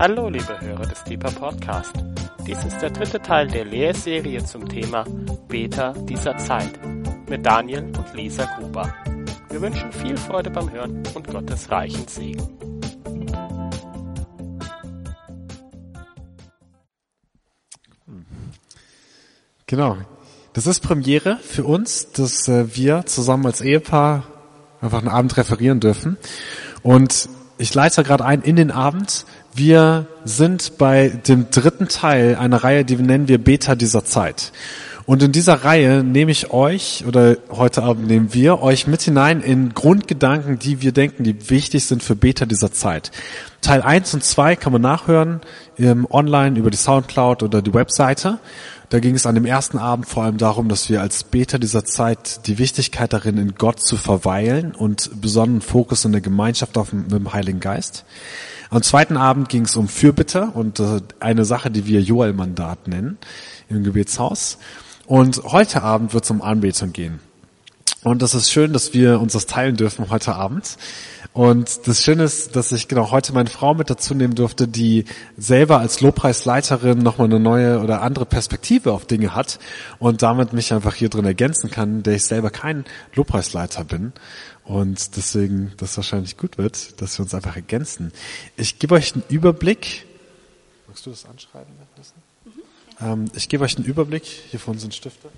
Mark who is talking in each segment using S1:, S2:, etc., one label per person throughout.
S1: Hallo, liebe Hörer des Deeper Podcast. Dies ist der dritte Teil der Lehrserie zum Thema Beta dieser Zeit mit Daniel und Lisa Gruber. Wir wünschen viel Freude beim Hören und Gottes reichen Segen.
S2: Genau. Das ist Premiere für uns, dass äh, wir zusammen als Ehepaar einfach einen Abend referieren dürfen. Und ich leite gerade ein in den Abend. Wir sind bei dem dritten Teil einer Reihe, die nennen wir Beta dieser Zeit. Und in dieser Reihe nehme ich euch, oder heute Abend nehmen wir euch mit hinein in Grundgedanken, die wir denken, die wichtig sind für Beta dieser Zeit. Teil 1 und 2 kann man nachhören ähm, online über die Soundcloud oder die Webseite. Da ging es an dem ersten Abend vor allem darum, dass wir als Beter dieser Zeit die Wichtigkeit darin, in Gott zu verweilen und besonderen Fokus in der Gemeinschaft auf, mit dem Heiligen Geist. Am zweiten Abend ging es um Fürbitte und äh, eine Sache, die wir Joel-Mandat nennen im Gebetshaus. Und heute Abend wird es um Anbetung gehen. Und das ist schön, dass wir uns das teilen dürfen heute Abend. Und das Schöne ist, dass ich genau heute meine Frau mit dazu nehmen durfte, die selber als Lobpreisleiterin nochmal eine neue oder andere Perspektive auf Dinge hat und damit mich einfach hier drin ergänzen kann, der ich selber kein Lobpreisleiter bin. Und deswegen das wahrscheinlich gut wird, dass wir uns einfach ergänzen. Ich gebe euch einen Überblick. Magst du das anschreiben? Mhm. ich gebe euch einen Überblick. Hier vorne sind Stifte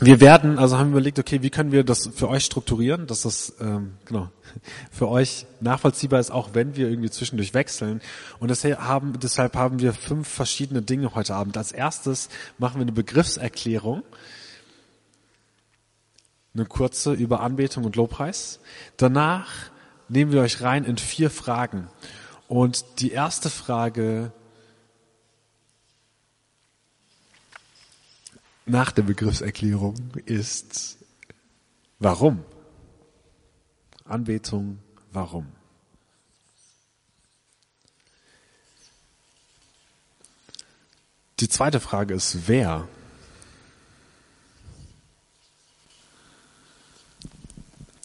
S2: wir werden, also haben wir überlegt, okay, wie können wir das für euch strukturieren, dass das ähm, genau für euch nachvollziehbar ist, auch wenn wir irgendwie zwischendurch wechseln. Und haben, deshalb haben wir fünf verschiedene Dinge heute Abend. Als erstes machen wir eine Begriffserklärung, eine kurze über Anbetung und Lobpreis. Danach nehmen wir euch rein in vier Fragen. Und die erste Frage nach der Begriffserklärung ist warum? Anbetung, warum? Die zweite Frage ist wer?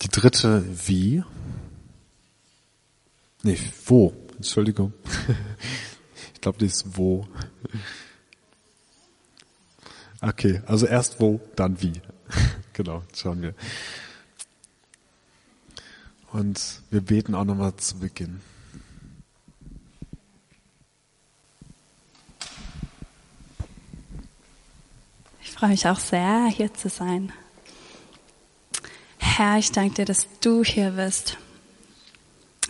S2: Die dritte wie? Nee, wo? Entschuldigung. Ich glaube, die ist wo. Okay, also erst wo, dann wie. genau, schauen wir. Und wir beten auch nochmal zu Beginn.
S3: Ich freue mich auch sehr, hier zu sein. Herr, ich danke dir, dass du hier bist.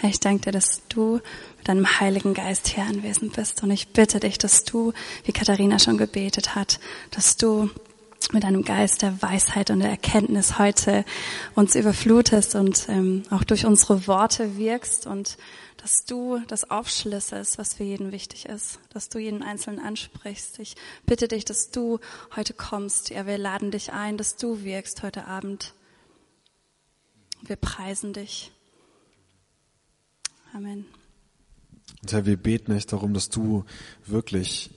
S3: Ich danke dir, dass du mit deinem Heiligen Geist hier anwesend bist. Und ich bitte dich, dass du, wie Katharina schon gebetet hat, dass du mit deinem Geist der Weisheit und der Erkenntnis heute uns überflutest und ähm, auch durch unsere Worte wirkst und dass du das aufschlüsselst, was für jeden wichtig ist, dass du jeden Einzelnen ansprichst. Ich bitte dich, dass du heute kommst. Ja, wir laden dich ein, dass du wirkst heute Abend. Wir preisen dich. Amen.
S2: Und Herr, wir beten echt darum, dass du wirklich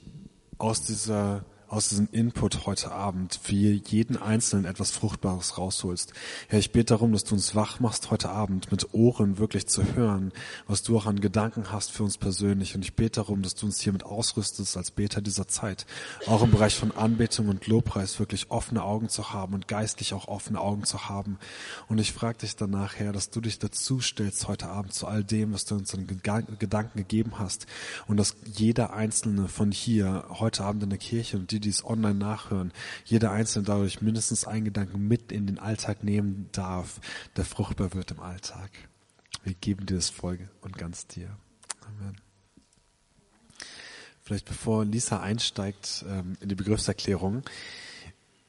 S2: aus dieser aus diesem Input heute Abend für jeden Einzelnen etwas Fruchtbares rausholst. Herr, ich bete darum, dass du uns wach machst heute Abend mit Ohren wirklich zu hören, was du auch an Gedanken hast für uns persönlich. Und ich bete darum, dass du uns hiermit ausrüstest als Beter dieser Zeit, auch im Bereich von Anbetung und Lobpreis wirklich offene Augen zu haben und geistlich auch offene Augen zu haben. Und ich frage dich danach, Herr, dass du dich dazu stellst heute Abend zu all dem, was du uns an Gedanken gegeben hast und dass jeder Einzelne von hier heute Abend in der Kirche und die, die es online nachhören, jeder Einzelne dadurch mindestens einen Gedanken mit in den Alltag nehmen darf, der fruchtbar wird im Alltag. Wir geben dir das Folge und ganz dir. Amen. Vielleicht bevor Lisa einsteigt ähm, in die Begriffserklärung.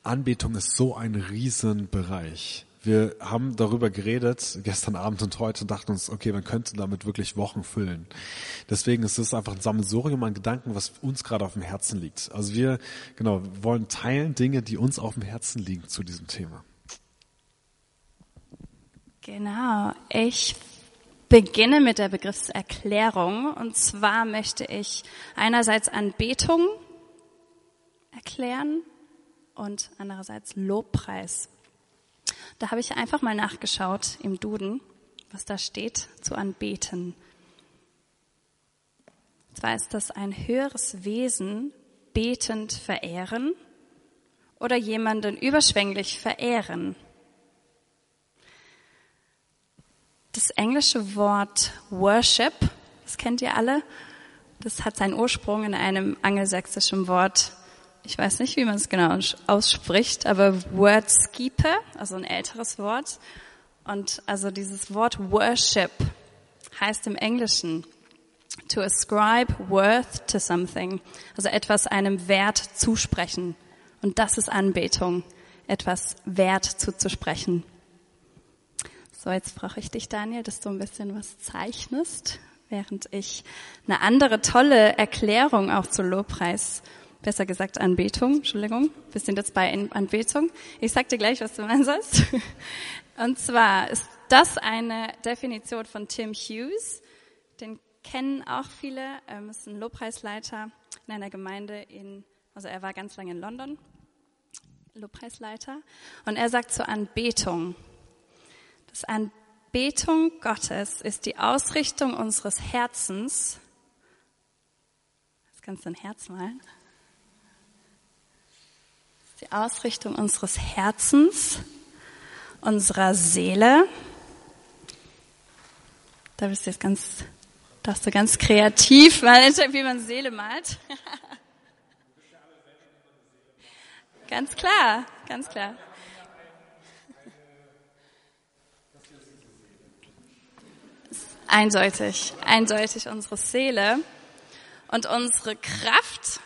S2: Anbetung ist so ein Riesenbereich. Wir haben darüber geredet gestern Abend und heute und dachten uns, okay, man könnte damit wirklich Wochen füllen. Deswegen ist es einfach ein Sammelsurium an Gedanken, was uns gerade auf dem Herzen liegt. Also wir, genau, wollen teilen Dinge, die uns auf dem Herzen liegen zu diesem Thema.
S3: Genau. Ich beginne mit der Begriffserklärung. Und zwar möchte ich einerseits Anbetung erklären und andererseits Lobpreis da habe ich einfach mal nachgeschaut im Duden, was da steht zu anbeten. Und zwar ist das ein höheres Wesen betend verehren oder jemanden überschwänglich verehren. Das englische Wort Worship, das kennt ihr alle, das hat seinen Ursprung in einem angelsächsischen Wort. Ich weiß nicht, wie man es genau ausspricht, aber Wordskeeper, also ein älteres Wort. Und also dieses Wort Worship heißt im Englischen to ascribe worth to something, also etwas einem Wert zusprechen. Und das ist Anbetung, etwas Wert zuzusprechen. So, jetzt brauche ich dich, Daniel, dass du ein bisschen was zeichnest, während ich eine andere tolle Erklärung auch zu Lobpreis, besser gesagt Anbetung, Entschuldigung, wir sind jetzt bei Anbetung. Ich sag dir gleich, was du meinen sollst. Und zwar ist das eine Definition von Tim Hughes. Den kennen auch viele. Er ist ein Lobpreisleiter in einer Gemeinde in, also er war ganz lange in London, Lobpreisleiter. Und er sagt zur Anbetung, das Anbetung Gottes ist die Ausrichtung unseres Herzens. Jetzt kannst du ein Herz malen. Die Ausrichtung unseres Herzens, unserer Seele. Da bist du jetzt ganz, darfst du ganz kreativ malen, wie man Seele malt. ganz klar, ganz klar. Eindeutig, eindeutig unsere Seele und unsere Kraft.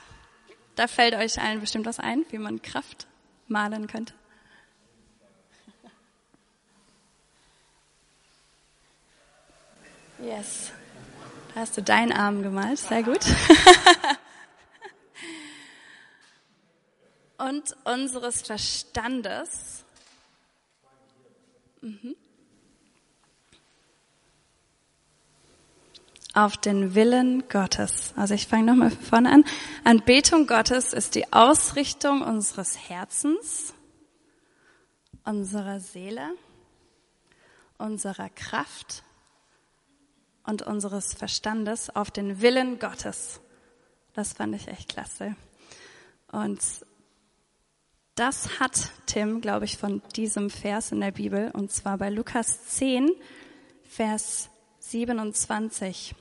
S3: Da fällt euch allen bestimmt was ein, wie man Kraft malen könnte. Yes. Da hast du deinen Arm gemalt. Sehr gut. und unseres Verstandes. Mhm. Auf den Willen Gottes. Also ich fange nochmal von vorne an. Anbetung Gottes ist die Ausrichtung unseres Herzens, unserer Seele, unserer Kraft und unseres Verstandes auf den Willen Gottes. Das fand ich echt klasse. Und das hat Tim, glaube ich, von diesem Vers in der Bibel, und zwar bei Lukas 10, Vers 27.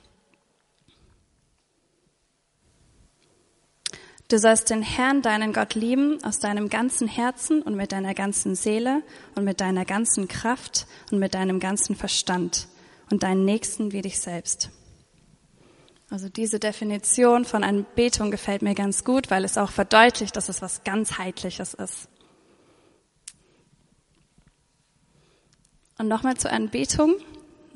S3: Du sollst den Herrn, deinen Gott lieben aus deinem ganzen Herzen und mit deiner ganzen Seele und mit deiner ganzen Kraft und mit deinem ganzen Verstand und deinen Nächsten wie dich selbst. Also diese Definition von Anbetung gefällt mir ganz gut, weil es auch verdeutlicht, dass es was ganzheitliches ist. Und nochmal zur Anbetung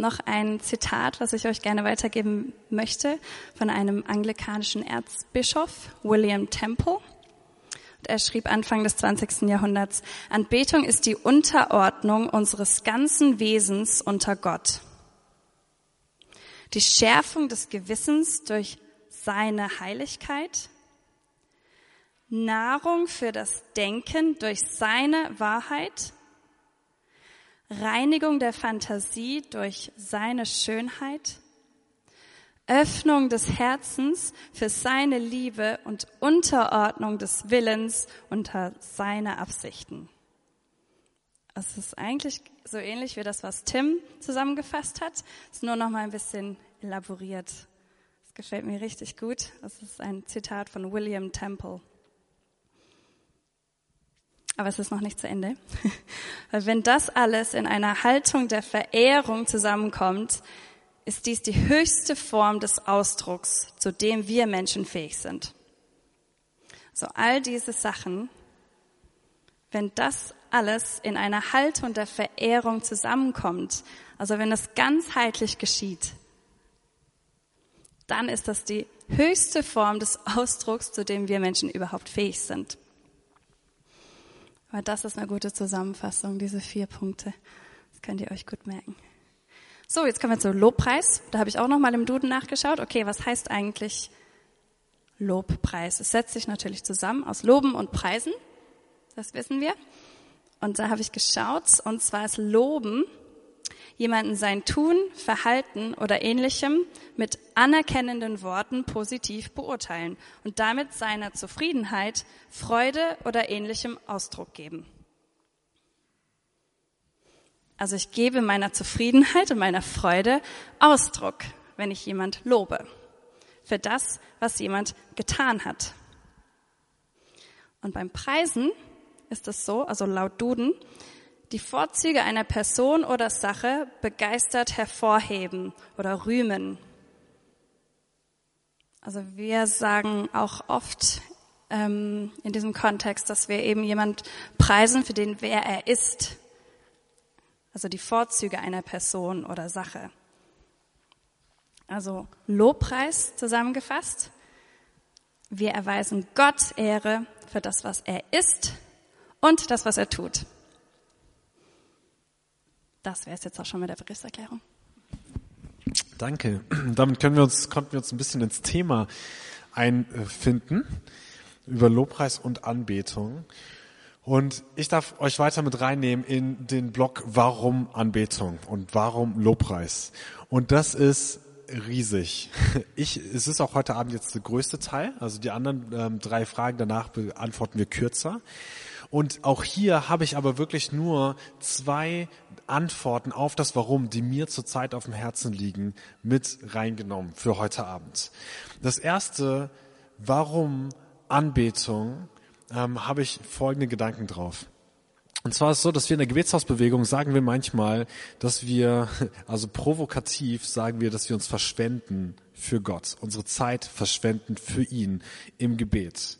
S3: noch ein Zitat, was ich euch gerne weitergeben möchte, von einem anglikanischen Erzbischof, William Temple. Und er schrieb Anfang des 20. Jahrhunderts, Anbetung ist die Unterordnung unseres ganzen Wesens unter Gott. Die Schärfung des Gewissens durch seine Heiligkeit, Nahrung für das Denken durch seine Wahrheit, Reinigung der Fantasie durch seine Schönheit, Öffnung des Herzens für seine Liebe und Unterordnung des Willens unter seine Absichten. Es ist eigentlich so ähnlich wie das, was Tim zusammengefasst hat. Es ist nur noch mal ein bisschen elaboriert. Das gefällt mir richtig gut. Das ist ein Zitat von William Temple. Aber es ist noch nicht zu Ende. Weil wenn das alles in einer Haltung der Verehrung zusammenkommt, ist dies die höchste Form des Ausdrucks, zu dem wir Menschen fähig sind. So all diese Sachen, wenn das alles in einer Haltung der Verehrung zusammenkommt, also wenn es ganzheitlich geschieht, dann ist das die höchste Form des Ausdrucks, zu dem wir Menschen überhaupt fähig sind. Aber das ist eine gute Zusammenfassung, diese vier Punkte. Das könnt ihr euch gut merken. So, jetzt kommen wir zu Lobpreis. Da habe ich auch noch mal im Duden nachgeschaut. Okay, was heißt eigentlich Lobpreis? Es setzt sich natürlich zusammen aus Loben und Preisen. Das wissen wir. Und da habe ich geschaut. Und zwar ist Loben jemanden sein Tun, Verhalten oder ähnlichem mit anerkennenden Worten positiv beurteilen und damit seiner Zufriedenheit, Freude oder ähnlichem Ausdruck geben. Also ich gebe meiner Zufriedenheit und meiner Freude Ausdruck, wenn ich jemand lobe, für das, was jemand getan hat. Und beim Preisen ist es so, also laut Duden, die Vorzüge einer Person oder Sache begeistert hervorheben oder rühmen. Also wir sagen auch oft ähm, in diesem Kontext, dass wir eben jemand preisen für den, wer er ist. Also die Vorzüge einer Person oder Sache. Also Lobpreis zusammengefasst. Wir erweisen Gott Ehre für das, was er ist und das, was er tut. Das wäre es jetzt auch schon mit der Begriffserklärung.
S2: Danke. Damit können wir uns, konnten wir uns ein bisschen ins Thema einfinden über Lobpreis und Anbetung. Und ich darf euch weiter mit reinnehmen in den Blog Warum Anbetung und Warum Lobpreis. Und das ist riesig. Ich, es ist auch heute Abend jetzt der größte Teil. Also die anderen ähm, drei Fragen danach beantworten wir kürzer. Und auch hier habe ich aber wirklich nur zwei Antworten auf das Warum, die mir zurzeit auf dem Herzen liegen, mit reingenommen für heute Abend. Das erste, warum Anbetung, ähm, habe ich folgende Gedanken drauf. Und zwar ist es so, dass wir in der Gebetshausbewegung sagen wir manchmal, dass wir, also provokativ sagen wir, dass wir uns verschwenden für Gott, unsere Zeit verschwenden für ihn im Gebet.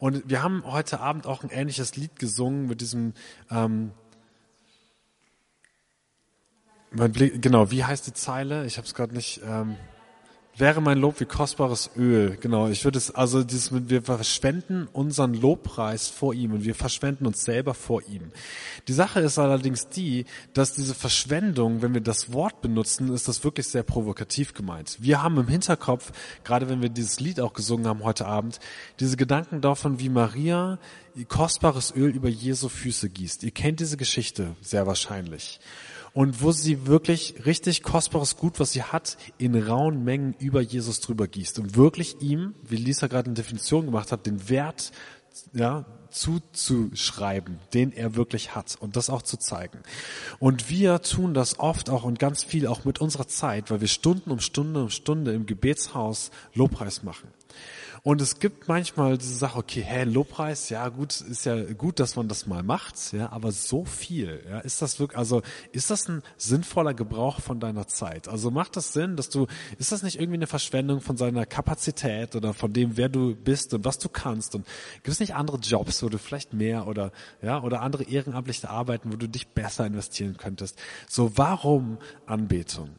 S2: Und wir haben heute Abend auch ein ähnliches Lied gesungen mit diesem, ähm, genau, wie heißt die Zeile? Ich habe es gerade nicht. Ähm, wäre mein Lob wie kostbares Öl. Genau, ich würde es, also dieses, wir verschwenden unseren Lobpreis vor ihm und wir verschwenden uns selber vor ihm. Die Sache ist allerdings die, dass diese Verschwendung, wenn wir das Wort benutzen, ist das wirklich sehr provokativ gemeint. Wir haben im Hinterkopf, gerade wenn wir dieses Lied auch gesungen haben heute Abend, diese Gedanken davon, wie Maria kostbares Öl über Jesu Füße gießt. Ihr kennt diese Geschichte sehr wahrscheinlich und wo sie wirklich richtig kostbares Gut, was sie hat, in rauen Mengen über Jesus drüber gießt und wirklich ihm, wie Lisa gerade eine Definition gemacht hat, den Wert ja, zuzuschreiben, den er wirklich hat und das auch zu zeigen. Und wir tun das oft auch und ganz viel auch mit unserer Zeit, weil wir Stunden um Stunde um Stunde im Gebetshaus Lobpreis machen. Und es gibt manchmal diese Sache, okay, hä, Lobpreis, ja gut, ist ja gut, dass man das mal macht, ja, aber so viel, ja, ist das wirklich, also ist das ein sinnvoller Gebrauch von deiner Zeit? Also macht das Sinn, dass du, ist das nicht irgendwie eine Verschwendung von seiner Kapazität oder von dem, wer du bist und was du kannst? Und gibt es nicht andere Jobs, wo du vielleicht mehr oder ja oder andere ehrenamtliche Arbeiten, wo du dich besser investieren könntest? So, warum Anbetung?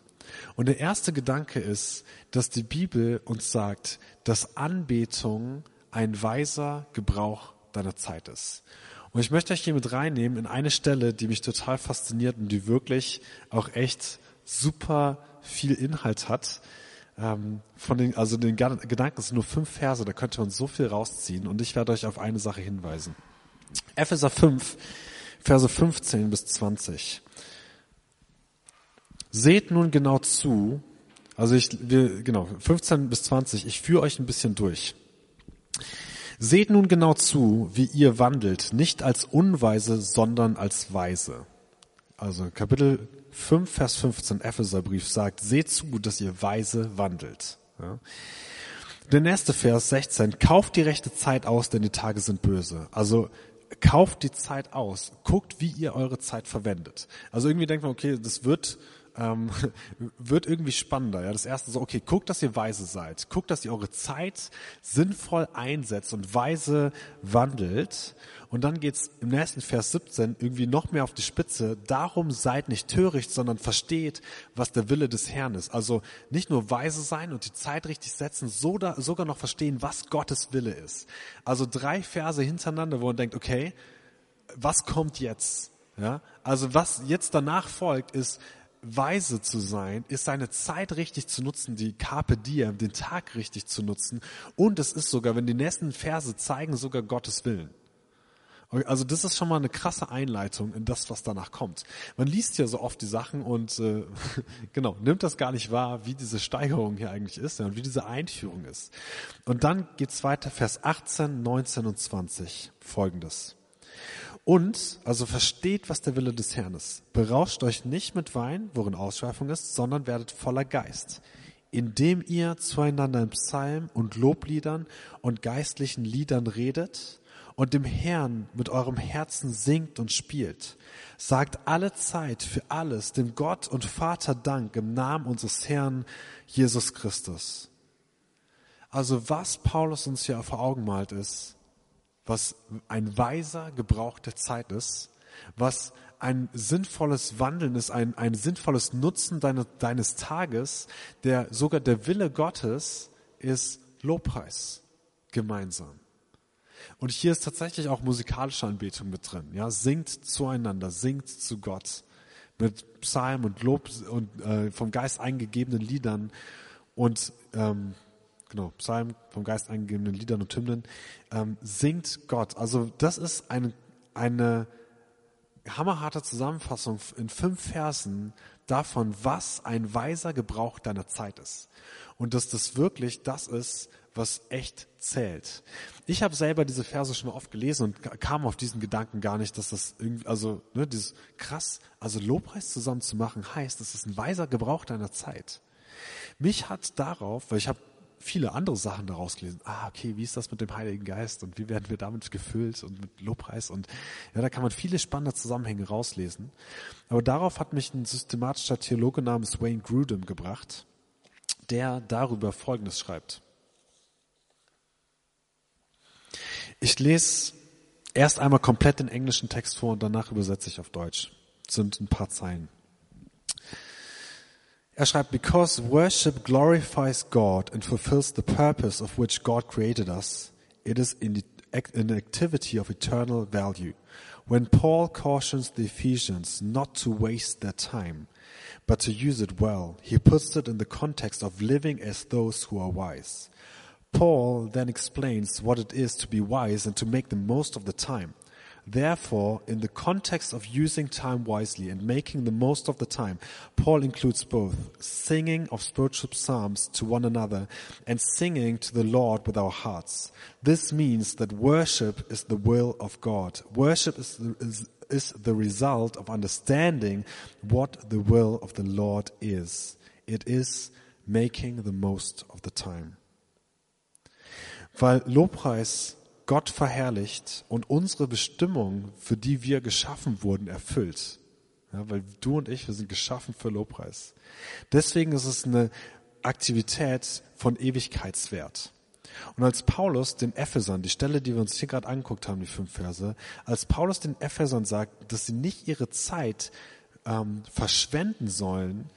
S2: Und der erste Gedanke ist, dass die Bibel uns sagt, dass Anbetung ein weiser Gebrauch deiner Zeit ist. Und ich möchte euch hier mit reinnehmen in eine Stelle, die mich total fasziniert und die wirklich auch echt super viel Inhalt hat. Ähm, von den, also den Gedanken sind nur fünf Verse, da könnt ihr uns so viel rausziehen und ich werde euch auf eine Sache hinweisen. Epheser 5, Verse 15 bis 20. Seht nun genau zu, also ich, wir, genau, 15 bis 20, ich führe euch ein bisschen durch. Seht nun genau zu, wie ihr wandelt, nicht als Unweise, sondern als Weise. Also Kapitel 5, Vers 15, Epheserbrief sagt, seht zu, dass ihr weise wandelt. Ja. Der nächste Vers 16, kauft die rechte Zeit aus, denn die Tage sind böse. Also kauft die Zeit aus, guckt, wie ihr eure Zeit verwendet. Also irgendwie denkt man, okay, das wird ähm, wird irgendwie spannender. Ja, das erste so, okay, guckt, dass ihr weise seid, guckt, dass ihr eure Zeit sinnvoll einsetzt und weise wandelt. Und dann geht's im nächsten Vers 17 irgendwie noch mehr auf die Spitze. Darum seid nicht töricht, sondern versteht, was der Wille des Herrn ist. Also nicht nur weise sein und die Zeit richtig setzen, sogar noch verstehen, was Gottes Wille ist. Also drei Verse hintereinander, wo man denkt, okay, was kommt jetzt? Ja, also was jetzt danach folgt, ist, weise zu sein, ist seine Zeit richtig zu nutzen, die Carpe Diem, den Tag richtig zu nutzen. Und es ist sogar, wenn die nächsten Verse zeigen, sogar Gottes Willen. Also das ist schon mal eine krasse Einleitung in das, was danach kommt. Man liest ja so oft die Sachen und äh, genau nimmt das gar nicht wahr, wie diese Steigerung hier eigentlich ist ja, und wie diese Einführung ist. Und dann geht's weiter, Vers 18, 19 und 20, folgendes. Und, also versteht, was der Wille des Herrn ist. Berauscht euch nicht mit Wein, worin Ausschweifung ist, sondern werdet voller Geist, indem ihr zueinander in Psalmen und Lobliedern und geistlichen Liedern redet und dem Herrn mit eurem Herzen singt und spielt. Sagt alle Zeit für alles dem Gott und Vater Dank im Namen unseres Herrn Jesus Christus. Also was Paulus uns hier vor Augen malt ist, was ein weiser Gebrauch der Zeit ist, was ein sinnvolles Wandeln ist, ein, ein sinnvolles Nutzen deine, deines Tages, der sogar der Wille Gottes ist Lobpreis gemeinsam. Und hier ist tatsächlich auch musikalische Anbetung mit drin. Ja, singt zueinander, singt zu Gott mit Psalm und Lob und äh, vom Geist eingegebenen Liedern und ähm, genau Psalm vom Geist eingegebenen Liedern und Hymnen ähm, singt Gott. Also das ist eine eine hammerharte Zusammenfassung in fünf Versen davon, was ein weiser Gebrauch deiner Zeit ist. Und dass das wirklich das ist, was echt zählt. Ich habe selber diese Verse schon mal oft gelesen und kam auf diesen Gedanken gar nicht, dass das irgendwie, also ne, dieses krass, also Lobpreis zusammen zu machen heißt, das ist ein weiser Gebrauch deiner Zeit. Mich hat darauf, weil ich habe viele andere Sachen daraus gelesen. Ah, okay, wie ist das mit dem Heiligen Geist und wie werden wir damit gefüllt und mit Lobpreis und ja, da kann man viele spannende Zusammenhänge rauslesen. Aber darauf hat mich ein systematischer Theologe namens Wayne Grudem gebracht, der darüber Folgendes schreibt. Ich lese erst einmal komplett den englischen Text vor und danach übersetze ich auf Deutsch. Das sind ein paar Zeilen. Er schreibt, because worship glorifies God and fulfills the purpose of which God created us, it is an activity of eternal value. When Paul cautions the Ephesians not to waste their time, but to use it well, he puts it in the context of living as those who are wise. Paul then explains what it is to be wise and to make the most of the time. Therefore, in the context of using time wisely and making the most of the time, Paul includes both singing of spiritual psalms to one another and singing to the Lord with our hearts. This means that worship is the will of God. Worship is the, is, is the result of understanding what the will of the Lord is. It is making the most of the time. Weil Lobpreis Gott verherrlicht und unsere Bestimmung, für die wir geschaffen wurden, erfüllt. Ja, weil du und ich, wir sind geschaffen für Lobpreis. Deswegen ist es eine Aktivität von Ewigkeitswert. Und als Paulus den Ephesern, die Stelle, die wir uns hier gerade angeguckt haben, die fünf Verse, als Paulus den Ephesern sagt, dass sie nicht ihre Zeit ähm, verschwenden sollen,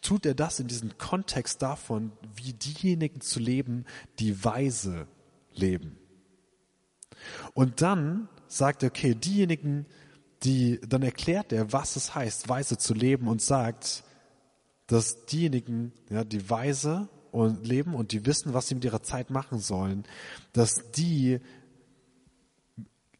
S2: tut er das in diesem Kontext davon, wie diejenigen zu leben, die weise leben. Und dann sagt er, okay, diejenigen, die, dann erklärt er, was es heißt, weise zu leben und sagt, dass diejenigen, ja, die weise und leben und die wissen, was sie mit ihrer Zeit machen sollen, dass die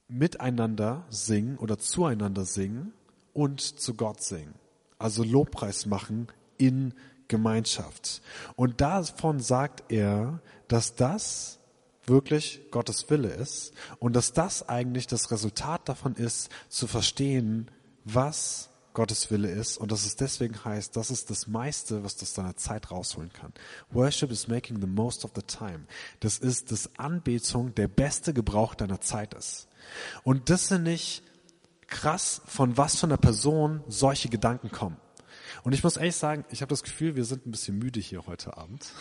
S2: miteinander singen oder zueinander singen und zu Gott singen. Also Lobpreis machen in Gemeinschaft. Und davon sagt er, dass das wirklich Gottes Wille ist und dass das eigentlich das Resultat davon ist, zu verstehen, was Gottes Wille ist und dass es deswegen heißt, das ist das meiste, was du aus deiner Zeit rausholen kann. Worship is making the most of the time. Das ist, dass Anbetung der beste Gebrauch deiner Zeit ist. Und das sind nicht krass, von was für einer Person solche Gedanken kommen. Und ich muss ehrlich sagen, ich habe das Gefühl, wir sind ein bisschen müde hier heute Abend.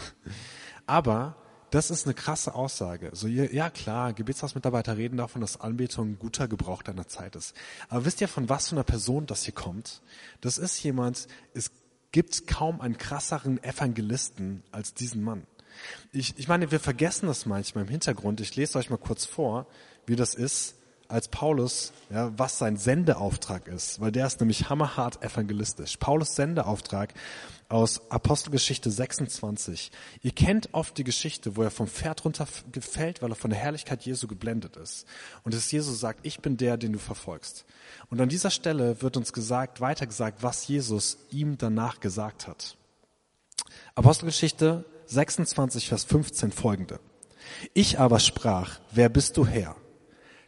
S2: Aber das ist eine krasse Aussage. So, ja klar, Gebetshausmitarbeiter reden davon, dass Anbetung ein guter Gebrauch deiner Zeit ist. Aber wisst ihr, von was für einer Person das hier kommt? Das ist jemand, es gibt kaum einen krasseren Evangelisten als diesen Mann. Ich, ich meine, wir vergessen das manchmal im Hintergrund. Ich lese euch mal kurz vor, wie das ist, als Paulus, ja, was sein Sendeauftrag ist, weil der ist nämlich hammerhart evangelistisch. Paulus Sendeauftrag aus Apostelgeschichte 26. Ihr kennt oft die Geschichte, wo er vom Pferd runterfällt, weil er von der Herrlichkeit Jesu geblendet ist. Und dass Jesus sagt, ich bin der, den du verfolgst. Und an dieser Stelle wird uns gesagt, weiter gesagt, was Jesus ihm danach gesagt hat. Apostelgeschichte 26, Vers 15 folgende. Ich aber sprach, wer bist du Herr?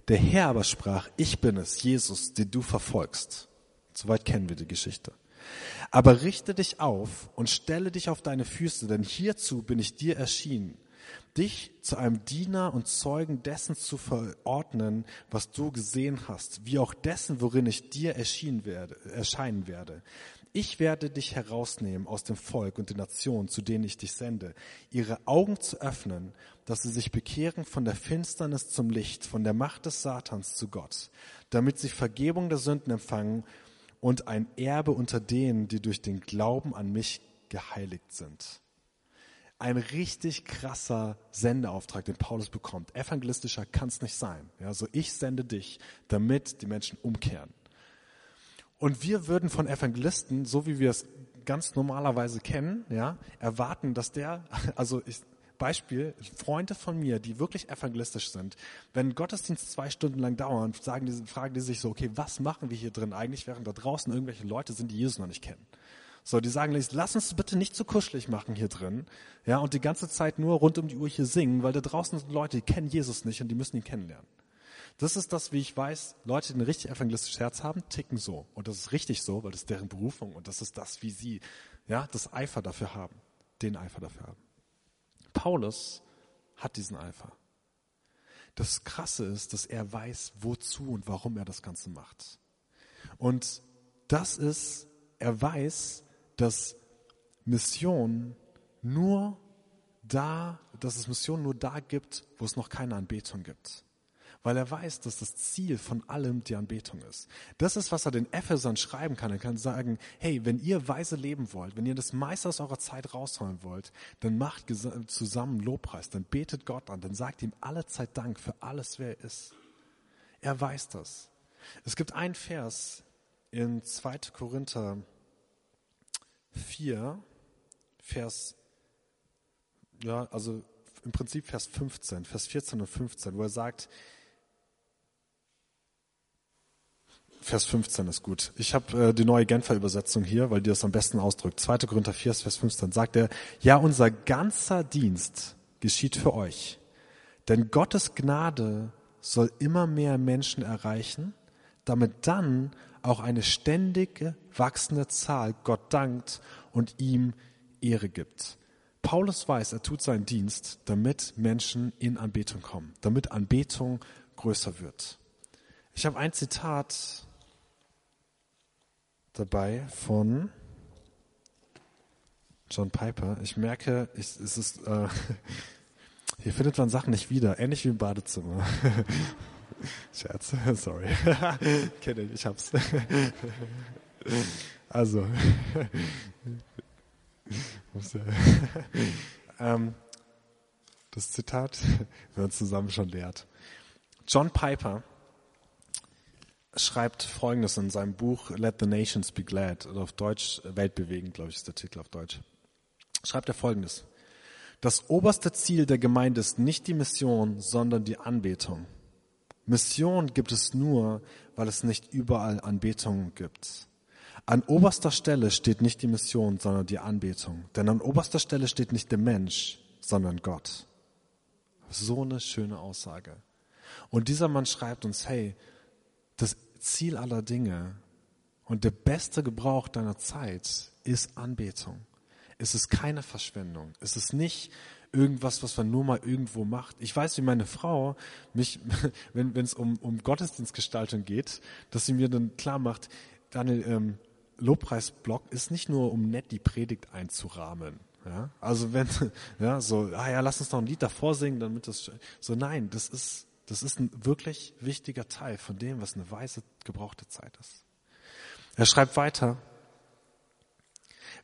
S2: Der Herr aber sprach, ich bin es, Jesus, den du verfolgst. Soweit kennen wir die Geschichte. Aber richte dich auf und stelle dich auf deine Füße, denn hierzu bin ich dir erschienen, dich zu einem Diener und Zeugen dessen zu verordnen, was du gesehen hast, wie auch dessen, worin ich dir werde, erscheinen werde. Ich werde dich herausnehmen aus dem Volk und den Nationen, zu denen ich dich sende, ihre Augen zu öffnen, dass sie sich bekehren von der Finsternis zum Licht, von der Macht des Satans zu Gott, damit sie Vergebung der Sünden empfangen und ein Erbe unter denen, die durch den Glauben an mich geheiligt sind. Ein richtig krasser Sendeauftrag, den Paulus bekommt. Evangelistischer kann es nicht sein. Ja, so ich sende dich, damit die Menschen umkehren. Und wir würden von Evangelisten, so wie wir es ganz normalerweise kennen, ja, erwarten, dass der, also ich, Beispiel, Freunde von mir, die wirklich evangelistisch sind, wenn Gottesdienst zwei Stunden lang dauern, sagen die, fragen die sich so, okay, was machen wir hier drin eigentlich, während da draußen irgendwelche Leute sind, die Jesus noch nicht kennen. So, die sagen, lass uns bitte nicht zu kuschelig machen hier drin, ja, und die ganze Zeit nur rund um die Uhr hier singen, weil da draußen sind Leute, die kennen Jesus nicht und die müssen ihn kennenlernen. Das ist das, wie ich weiß, Leute, die ein richtig evangelistisches Herz haben, ticken so. Und das ist richtig so, weil das ist deren Berufung und das ist das, wie sie, ja, das Eifer dafür haben, den Eifer dafür haben. Paulus hat diesen Eifer. Das Krasse ist, dass er weiß, wozu und warum er das Ganze macht. Und das ist, er weiß, dass Mission nur da, dass es Mission nur da gibt, wo es noch keine Anbetung gibt weil er weiß, dass das Ziel von allem die Anbetung ist. Das ist, was er den Ephesern schreiben kann. Er kann sagen, hey, wenn ihr weise leben wollt, wenn ihr das meiste aus eurer Zeit rausholen wollt, dann macht zusammen Lobpreis, dann betet Gott an, dann sagt ihm alle Zeit Dank für alles, wer er ist. Er weiß das. Es gibt einen Vers in 2. Korinther 4, Vers, ja, also im Prinzip Vers 15, Vers 14 und 15, wo er sagt, Vers 15 ist gut. Ich habe äh, die neue Genfer Übersetzung hier, weil die das am besten ausdrückt. 2. Korinther 4, Vers 15 sagt er, ja, unser ganzer Dienst geschieht für euch. Denn Gottes Gnade soll immer mehr Menschen erreichen, damit dann auch eine ständige wachsende Zahl Gott dankt und ihm Ehre gibt. Paulus weiß, er tut seinen Dienst, damit Menschen in Anbetung kommen, damit Anbetung größer wird. Ich habe ein Zitat dabei von John Piper. Ich merke, ich, es ist, äh, hier findet man Sachen nicht wieder, ähnlich wie im Badezimmer. Scherz, sorry. Kenne ich, ich hab's. also, ähm, das Zitat, wir uns zusammen schon lehrt. John Piper schreibt Folgendes in seinem Buch Let the Nations Be Glad, oder auf Deutsch Weltbewegend, glaube ich, ist der Titel auf Deutsch. Schreibt er Folgendes. Das oberste Ziel der Gemeinde ist nicht die Mission, sondern die Anbetung. Mission gibt es nur, weil es nicht überall Anbetung gibt. An oberster Stelle steht nicht die Mission, sondern die Anbetung. Denn an oberster Stelle steht nicht der Mensch, sondern Gott. So eine schöne Aussage. Und dieser Mann schreibt uns, hey, das Ziel aller Dinge und der beste Gebrauch deiner Zeit ist Anbetung. Es ist keine Verschwendung. Es ist nicht irgendwas, was man nur mal irgendwo macht. Ich weiß, wie meine Frau mich, wenn es um, um Gottesdienstgestaltung geht, dass sie mir dann klar macht, Daniel, ähm, Lobpreisblock ist nicht nur, um nett die Predigt einzurahmen. Ja, also wenn, ja, so, ah ja, lass uns noch ein Lied davor singen, damit das, so nein, das ist, das ist ein wirklich wichtiger Teil von dem, was eine weise gebrauchte Zeit ist. Er schreibt weiter,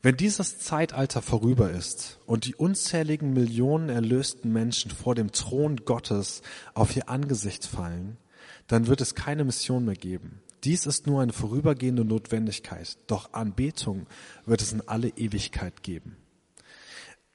S2: wenn dieses Zeitalter vorüber ist und die unzähligen Millionen erlösten Menschen vor dem Thron Gottes auf ihr Angesicht fallen, dann wird es keine Mission mehr geben. Dies ist nur eine vorübergehende Notwendigkeit, doch Anbetung wird es in alle Ewigkeit geben.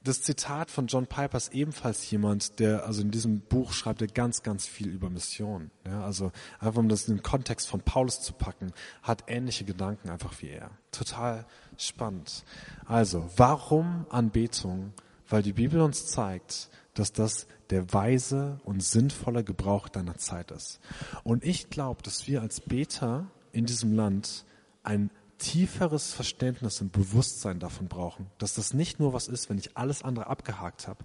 S2: Das Zitat von John Piper ist ebenfalls jemand, der, also in diesem Buch schreibt er ganz, ganz viel über Mission. Ja, also einfach um das in den Kontext von Paulus zu packen, hat ähnliche Gedanken einfach wie er. Total spannend. Also, warum Anbetung? Weil die Bibel uns zeigt, dass das der weise und sinnvolle Gebrauch deiner Zeit ist. Und ich glaube, dass wir als Beter in diesem Land ein tieferes Verständnis und Bewusstsein davon brauchen, dass das nicht nur was ist, wenn ich alles andere abgehakt habe,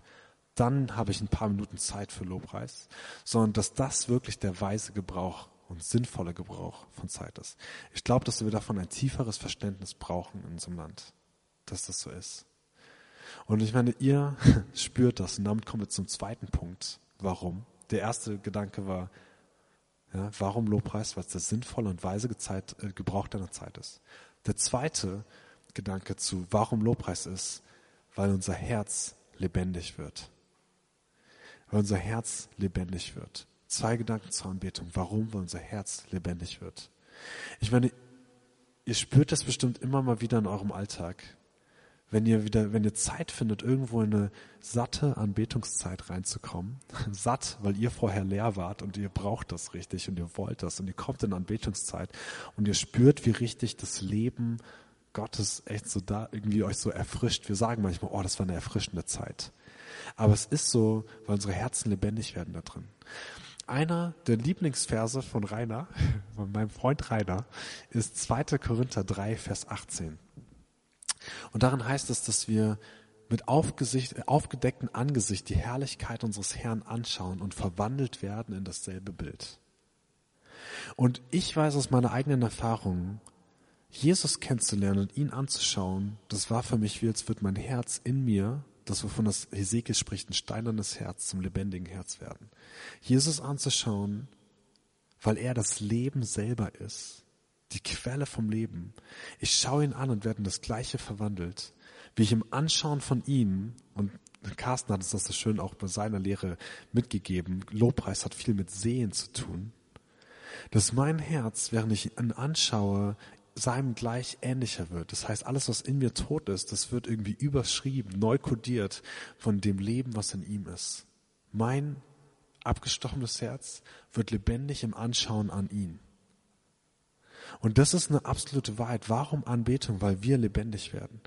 S2: dann habe ich ein paar Minuten Zeit für Lobpreis, sondern dass das wirklich der weise Gebrauch und sinnvolle Gebrauch von Zeit ist. Ich glaube, dass wir davon ein tieferes Verständnis brauchen in unserem Land, dass das so ist. Und ich meine, ihr spürt das und damit kommen wir zum zweiten Punkt. Warum? Der erste Gedanke war, ja, warum Lobpreis? Weil es der sinnvolle und weise Zeit, äh, Gebrauch deiner Zeit ist. Der zweite Gedanke zu, warum Lobpreis ist, weil unser Herz lebendig wird. Weil unser Herz lebendig wird. Zwei Gedanken zur Anbetung. Warum? Weil unser Herz lebendig wird. Ich meine, ihr spürt das bestimmt immer mal wieder in eurem Alltag. Wenn ihr wieder, wenn ihr Zeit findet, irgendwo in eine satte Anbetungszeit reinzukommen. Satt, weil ihr vorher leer wart und ihr braucht das richtig und ihr wollt das und ihr kommt in Anbetungszeit und ihr spürt, wie richtig das Leben Gottes echt so da irgendwie euch so erfrischt. Wir sagen manchmal, oh, das war eine erfrischende Zeit. Aber es ist so, weil unsere Herzen lebendig werden da drin. Einer der Lieblingsverse von Rainer, von meinem Freund Rainer, ist 2. Korinther 3, Vers 18. Und darin heißt es, dass wir mit aufgedecktem Angesicht die Herrlichkeit unseres Herrn anschauen und verwandelt werden in dasselbe Bild. Und ich weiß aus meiner eigenen Erfahrung, Jesus kennenzulernen und ihn anzuschauen, das war für mich wie, als wird mein Herz in mir, das wovon das Hesekiel spricht, ein steinernes Herz zum lebendigen Herz werden. Jesus anzuschauen, weil er das Leben selber ist die Quelle vom Leben. Ich schaue ihn an und werde in das Gleiche verwandelt. Wie ich im Anschauen von ihm, und Carsten hat uns das so schön auch bei seiner Lehre mitgegeben, Lobpreis hat viel mit Sehen zu tun, dass mein Herz, während ich ihn anschaue, seinem gleich ähnlicher wird. Das heißt, alles, was in mir tot ist, das wird irgendwie überschrieben, neu kodiert von dem Leben, was in ihm ist. Mein abgestochenes Herz wird lebendig im Anschauen an ihn. Und das ist eine absolute Wahrheit. Warum Anbetung? Weil wir lebendig werden.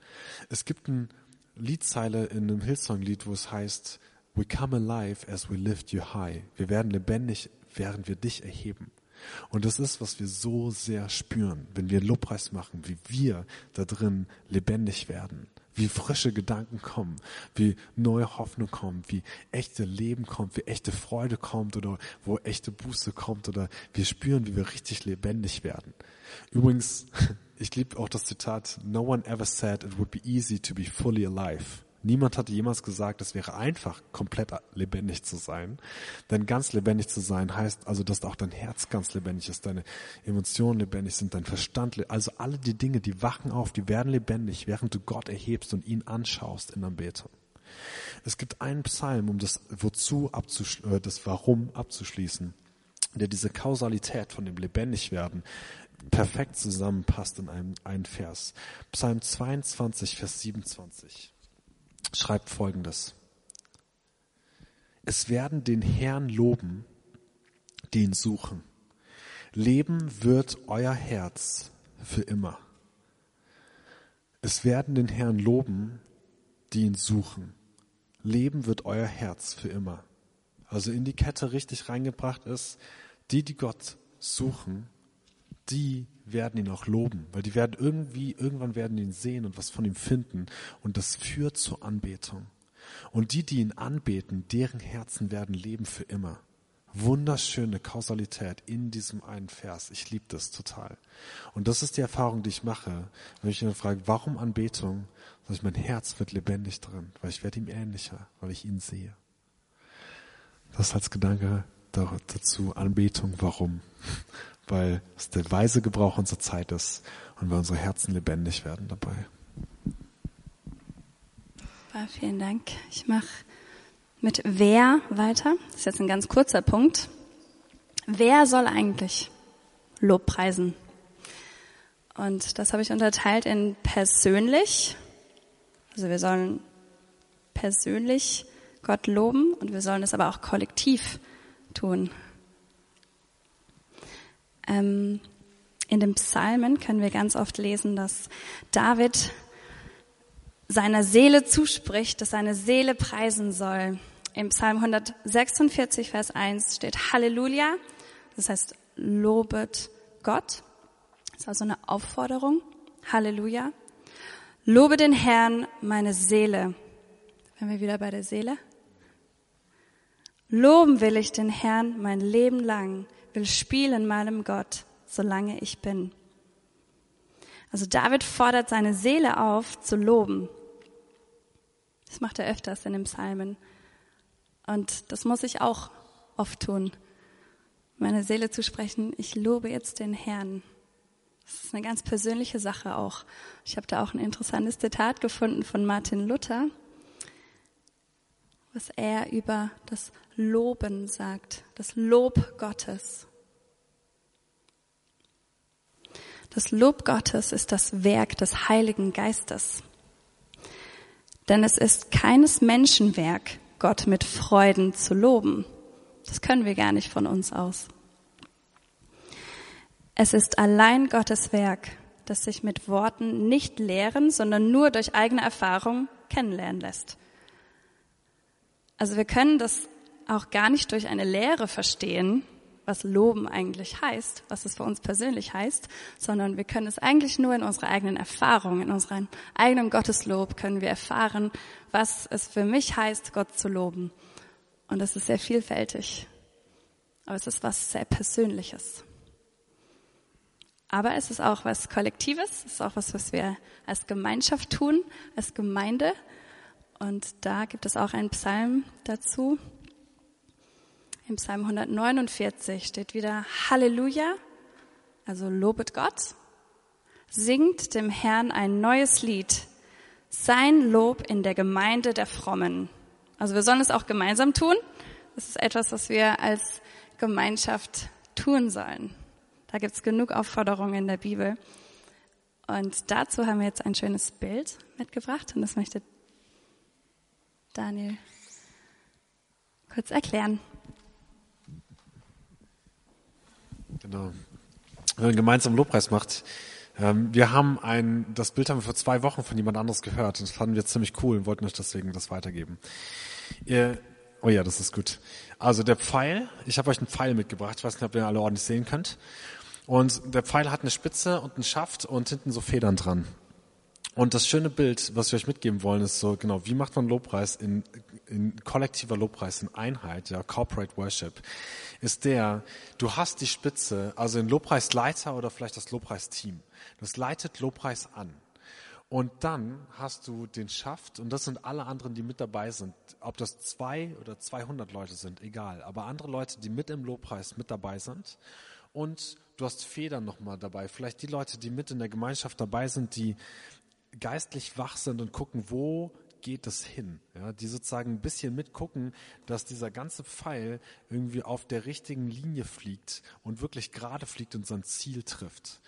S2: Es gibt eine Liedzeile in einem Hillsong-Lied, wo es heißt, We come alive as we lift you high. Wir werden lebendig, während wir dich erheben. Und das ist, was wir so sehr spüren, wenn wir Lobpreis machen, wie wir da drin lebendig werden wie frische Gedanken kommen, wie neue Hoffnung kommt, wie echte Leben kommt, wie echte Freude kommt oder wo echte Buße kommt oder wir spüren, wie wir richtig lebendig werden. Übrigens, ich liebe auch das Zitat, no one ever said it would be easy to be fully alive. Niemand hatte jemals gesagt, es wäre einfach, komplett lebendig zu sein. Denn ganz lebendig zu sein heißt also, dass auch dein Herz ganz lebendig ist, deine Emotionen lebendig sind, dein Verstand, also alle die Dinge, die wachen auf, die werden lebendig, während du Gott erhebst und ihn anschaust in Anbetung. Es gibt einen Psalm, um das Wozu abzuschließen, äh, das Warum abzuschließen, der diese Kausalität von dem Lebendigwerden perfekt zusammenpasst in einem, einen Vers. Psalm 22, Vers 27 schreibt Folgendes. Es werden den Herrn loben, die ihn suchen. Leben wird euer Herz für immer. Es werden den Herrn loben, die ihn suchen. Leben wird euer Herz für immer. Also in die Kette richtig reingebracht ist, die, die Gott suchen, die werden ihn auch loben, weil die werden irgendwie, irgendwann werden ihn sehen und was von ihm finden und das führt zur Anbetung. Und die, die ihn anbeten, deren Herzen werden leben für immer. Wunderschöne Kausalität in diesem einen Vers. Ich liebe das total. Und das ist die Erfahrung, die ich mache, wenn ich dann frage, warum Anbetung? Sag ich, mein Herz wird lebendig drin, weil ich werde ihm ähnlicher, weil ich ihn sehe. Das als Gedanke dazu, Anbetung, warum? Weil es der weise Gebrauch unserer Zeit ist und weil unsere Herzen lebendig werden dabei.
S3: Vielen Dank. Ich mache mit wer weiter. Das ist jetzt ein ganz kurzer Punkt. Wer soll eigentlich Lob preisen? Und das habe ich unterteilt in persönlich. Also wir sollen persönlich Gott loben und wir sollen es aber auch kollektiv tun. Ähm, in den Psalmen können wir ganz oft lesen, dass David seiner Seele zuspricht, dass seine Seele preisen soll. Im Psalm 146, Vers 1 steht Halleluja, das heißt lobet Gott. Das ist also eine Aufforderung. Halleluja. Lobe den Herrn, meine Seele. Wenn wir wieder bei der Seele. Loben will ich den Herrn mein Leben lang, will spielen meinem Gott, solange ich bin. Also David fordert seine Seele auf zu loben. Das macht er öfters in den Psalmen. Und das muss ich auch oft tun. Meine Seele zu sprechen, ich lobe jetzt den Herrn. Das ist eine ganz persönliche Sache auch. Ich habe da auch ein interessantes Zitat gefunden von Martin Luther, was er über das Loben sagt, das Lob Gottes. Das Lob Gottes ist das Werk des Heiligen Geistes. Denn es ist keines Menschenwerk, Gott mit Freuden zu loben. Das können wir gar nicht von uns aus. Es ist allein Gottes Werk, das sich mit Worten nicht lehren, sondern nur durch eigene Erfahrung kennenlernen lässt. Also wir können das auch gar nicht durch eine Lehre verstehen, was Loben eigentlich heißt, was es für uns persönlich heißt, sondern wir können es eigentlich nur in unserer eigenen Erfahrung, in unserem eigenen Gotteslob können wir erfahren, was es für mich heißt, Gott zu loben. Und das ist sehr vielfältig. Aber es ist was sehr Persönliches. Aber es ist auch was Kollektives, es ist auch was, was wir als Gemeinschaft tun, als Gemeinde. Und da gibt es auch einen Psalm dazu, im Psalm 149 steht wieder Halleluja, also lobet Gott, singt dem Herrn ein neues Lied, sein Lob in der Gemeinde der Frommen. Also wir sollen es auch gemeinsam tun. Das ist etwas, was wir als Gemeinschaft tun sollen. Da gibt es genug Aufforderungen in der Bibel. Und dazu haben wir jetzt ein schönes Bild mitgebracht und das möchte Daniel kurz erklären.
S2: Genau. Wenn man gemeinsam Lobpreis macht. Ähm, wir haben ein, das Bild haben wir vor zwei Wochen von jemand anderes gehört das fanden wir ziemlich cool und wollten euch deswegen das weitergeben. Ihr, oh ja, das ist gut. Also der Pfeil, ich habe euch einen Pfeil mitgebracht, ich weiß nicht, ob ihr alle ordentlich sehen könnt. Und der Pfeil hat eine Spitze und einen Schaft und hinten so Federn dran. Und das schöne Bild, was wir euch mitgeben wollen, ist so, genau, wie macht man Lobpreis in, in kollektiver Lobpreis, in Einheit, ja, Corporate Worship, ist der, du hast die Spitze, also den Lobpreisleiter oder vielleicht das Lobpreisteam. Das leitet Lobpreis an. Und dann hast du den Schaft, und das sind alle anderen, die mit dabei sind. Ob das zwei oder 200 Leute sind, egal. Aber andere Leute, die mit im Lobpreis mit dabei sind. Und du hast Federn nochmal dabei. Vielleicht die Leute, die mit in der Gemeinschaft dabei sind, die geistlich wach sind und gucken, wo geht es hin? Ja, die sozusagen ein bisschen mitgucken, dass dieser ganze Pfeil irgendwie auf der richtigen Linie fliegt und wirklich gerade fliegt und sein Ziel trifft.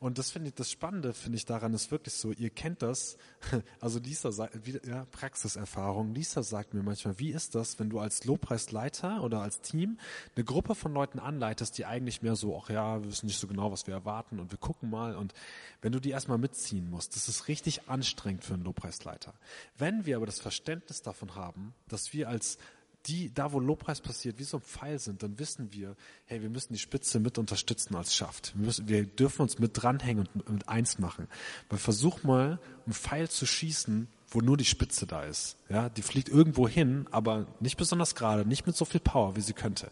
S2: Und das finde ich, das Spannende finde ich daran ist wirklich so, ihr kennt das, also Lisa sagt, ja, Praxiserfahrung, Lisa sagt mir manchmal, wie ist das, wenn du als Lobpreisleiter oder als Team eine Gruppe von Leuten anleitest, die eigentlich mehr so, ach ja, wir wissen nicht so genau, was wir erwarten und wir gucken mal. Und wenn du die erstmal mitziehen musst, das ist richtig anstrengend für einen Lobpreisleiter. Wenn wir aber das Verständnis davon haben, dass wir als die, da wo Lobpreis passiert, wie so ein Pfeil sind, dann wissen wir, hey, wir müssen die Spitze mit unterstützen als Schaft. Wir, müssen, wir dürfen uns mit dranhängen und mit eins machen. Weil versuch mal, einen Pfeil zu schießen, wo nur die Spitze da ist. Ja, die fliegt irgendwo hin, aber nicht besonders gerade, nicht mit so viel Power, wie sie könnte.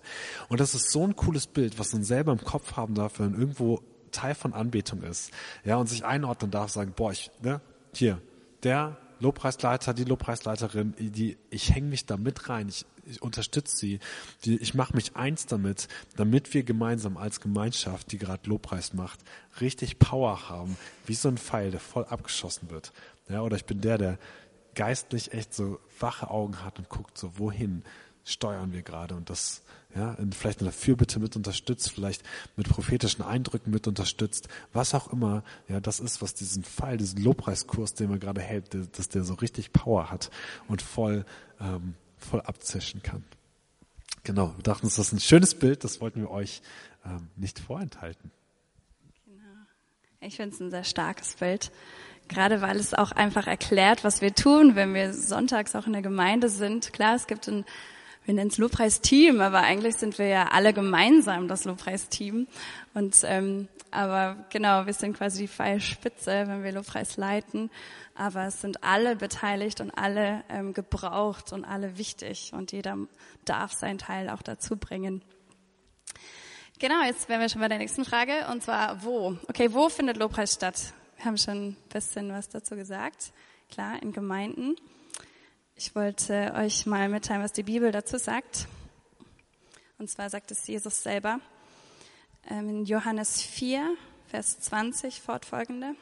S2: Und das ist so ein cooles Bild, was man selber im Kopf haben darf, wenn irgendwo Teil von Anbetung ist. Ja, und sich einordnen darf, sagen, boah, ich, ne, hier, der Lobpreisleiter, die Lobpreisleiterin, die, ich hänge mich da mit rein, ich, ich unterstütze sie, die, ich mache mich eins damit, damit wir gemeinsam als Gemeinschaft, die gerade Lobpreis macht, richtig Power haben, wie so ein Pfeil, der voll abgeschossen wird. Ja, oder ich bin der, der geistlich echt so wache Augen hat und guckt so, wohin steuern wir gerade und das ja, vielleicht in der Fürbitte mit unterstützt, vielleicht mit prophetischen Eindrücken mit unterstützt, was auch immer, ja, das ist, was diesen Fall, diesen Lobpreiskurs, den man gerade hält, dass der so richtig Power hat und voll, ähm, voll abzischen kann. Genau, wir dachten, das ist ein schönes Bild, das wollten wir euch ähm, nicht vorenthalten.
S3: Genau. Ich finde es ein sehr starkes Bild, gerade weil es auch einfach erklärt, was wir tun, wenn wir sonntags auch in der Gemeinde sind. Klar, es gibt ein wir nennen es Lobpreisteam, aber eigentlich sind wir ja alle gemeinsam das Lobpreisteam. Und ähm, aber genau, wir sind quasi die Pfeilspitze, wenn wir Lobpreis leiten. Aber es sind alle beteiligt und alle ähm, gebraucht und alle wichtig und jeder darf seinen Teil auch dazu bringen. Genau, jetzt wären wir schon bei der nächsten Frage und zwar wo? Okay, wo findet Lobpreis statt? Wir haben schon ein bisschen was dazu gesagt. Klar, in Gemeinden. Ich wollte euch mal mitteilen, was die Bibel dazu sagt. Und zwar sagt es Jesus selber ähm, in Johannes 4, Vers 20 fortfolgende.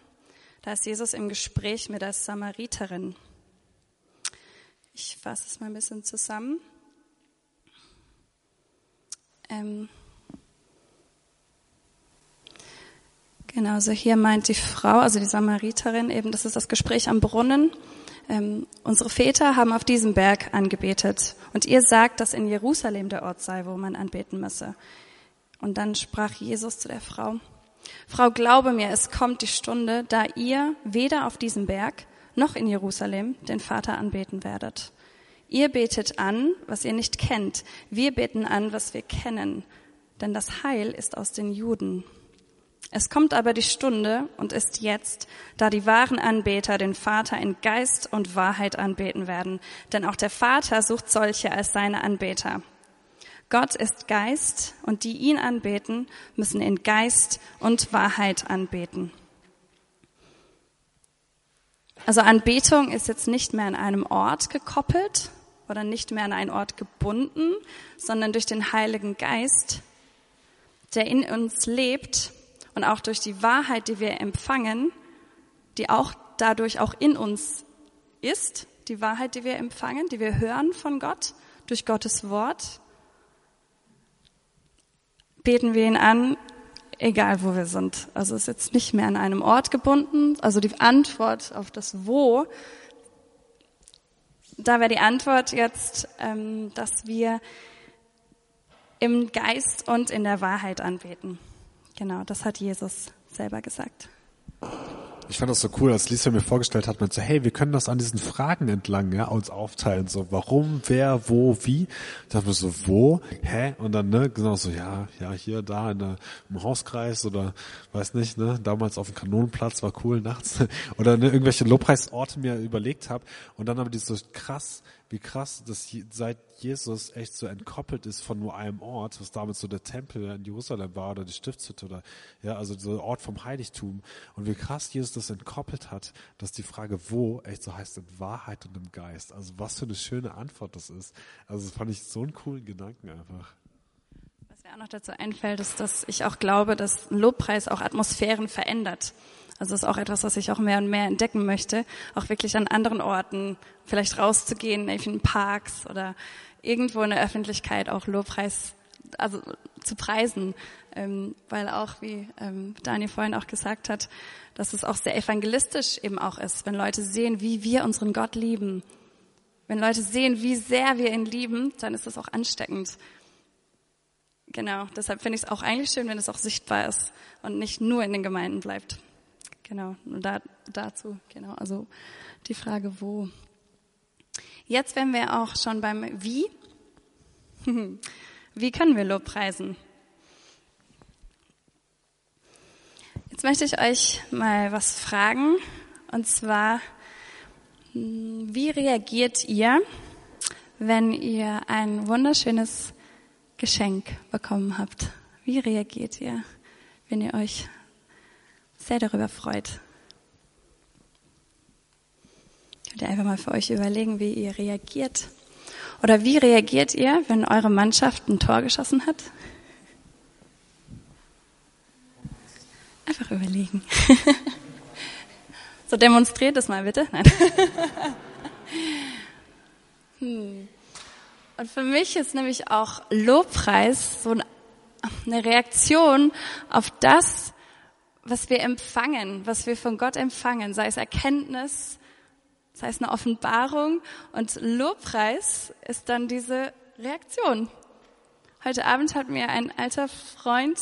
S3: Da ist Jesus im Gespräch mit der Samariterin. Ich fasse es mal ein bisschen zusammen. Ähm genau, so hier meint die Frau, also die Samariterin, eben, das ist das Gespräch am Brunnen. Ähm, unsere Väter haben auf diesem Berg angebetet und ihr sagt, dass in Jerusalem der Ort sei, wo man anbeten müsse. Und dann sprach Jesus zu der Frau, Frau, glaube mir, es kommt die Stunde, da ihr weder auf diesem Berg noch in Jerusalem den Vater anbeten werdet. Ihr betet an, was ihr nicht kennt. Wir beten an, was wir kennen. Denn das Heil ist aus den Juden. Es kommt aber die Stunde und ist jetzt, da die wahren Anbeter den Vater in Geist und Wahrheit anbeten werden. Denn auch der Vater sucht solche als seine Anbeter. Gott ist Geist und die ihn anbeten, müssen in Geist und Wahrheit anbeten. Also Anbetung ist jetzt nicht mehr an einem Ort gekoppelt oder nicht mehr an einen Ort gebunden, sondern durch den Heiligen Geist, der in uns lebt und auch durch die Wahrheit, die wir empfangen, die auch dadurch auch in uns ist, die Wahrheit, die wir empfangen, die wir hören von Gott, durch Gottes Wort, beten wir ihn an, egal wo wir sind. Also es ist jetzt nicht mehr an einem Ort gebunden. Also die Antwort auf das Wo, da wäre die Antwort jetzt, ähm, dass wir im Geist und in der Wahrheit anbeten. Genau, das hat Jesus selber gesagt.
S2: Ich fand das so cool, als Lisa mir vorgestellt hat, man so, hey, wir können das an diesen Fragen entlang, ja, uns aufteilen, so, warum, wer, wo, wie. Da dachte mir so, wo, hä? Und dann, ne, genau so, ja, ja, hier, da, in der, im Hauskreis oder, weiß nicht, ne, damals auf dem Kanonenplatz war cool nachts. Oder ne, irgendwelche Lobpreisorte mir überlegt habe. Und dann aber die so krass, wie krass, dass seit Jesus echt so entkoppelt ist von nur einem Ort, was damals so der Tempel in Jerusalem war oder die Stiftshütte oder ja, also so Ort vom Heiligtum. Und wie krass Jesus das entkoppelt hat, dass die Frage wo echt so heißt in Wahrheit und im Geist. Also was für eine schöne Antwort das ist. Also das fand ich so einen coolen Gedanken einfach.
S3: Was mir auch noch dazu einfällt, ist, dass ich auch glaube, dass ein Lobpreis auch Atmosphären verändert. Also ist auch etwas, was ich auch mehr und mehr entdecken möchte, auch wirklich an anderen Orten, vielleicht rauszugehen, in Parks oder irgendwo in der Öffentlichkeit auch Lobpreis, also zu preisen, ähm, weil auch, wie ähm, Daniel vorhin auch gesagt hat, dass es auch sehr evangelistisch eben auch ist, wenn Leute sehen, wie wir unseren Gott lieben. Wenn Leute sehen, wie sehr wir ihn lieben, dann ist das auch ansteckend. Genau, deshalb finde ich es auch eigentlich schön, wenn es auch sichtbar ist und nicht nur in den Gemeinden bleibt. Genau, nur da, dazu, genau, also die Frage, wo. Jetzt wären wir auch schon beim Wie. Wie können wir Lob preisen? Jetzt möchte ich euch mal was fragen, und zwar, wie reagiert ihr, wenn ihr ein wunderschönes Geschenk bekommen habt? Wie reagiert ihr, wenn ihr euch sehr darüber freut. Könnt ihr einfach mal für euch überlegen, wie ihr reagiert. Oder wie reagiert ihr, wenn eure Mannschaft ein Tor geschossen hat? Einfach überlegen. so demonstriert es mal bitte. Nein. hm. Und für mich ist nämlich auch Lobpreis so eine Reaktion auf das, was wir empfangen, was wir von Gott empfangen, sei es Erkenntnis, sei es eine Offenbarung. Und Lobpreis ist dann diese Reaktion. Heute Abend hat mir ein alter Freund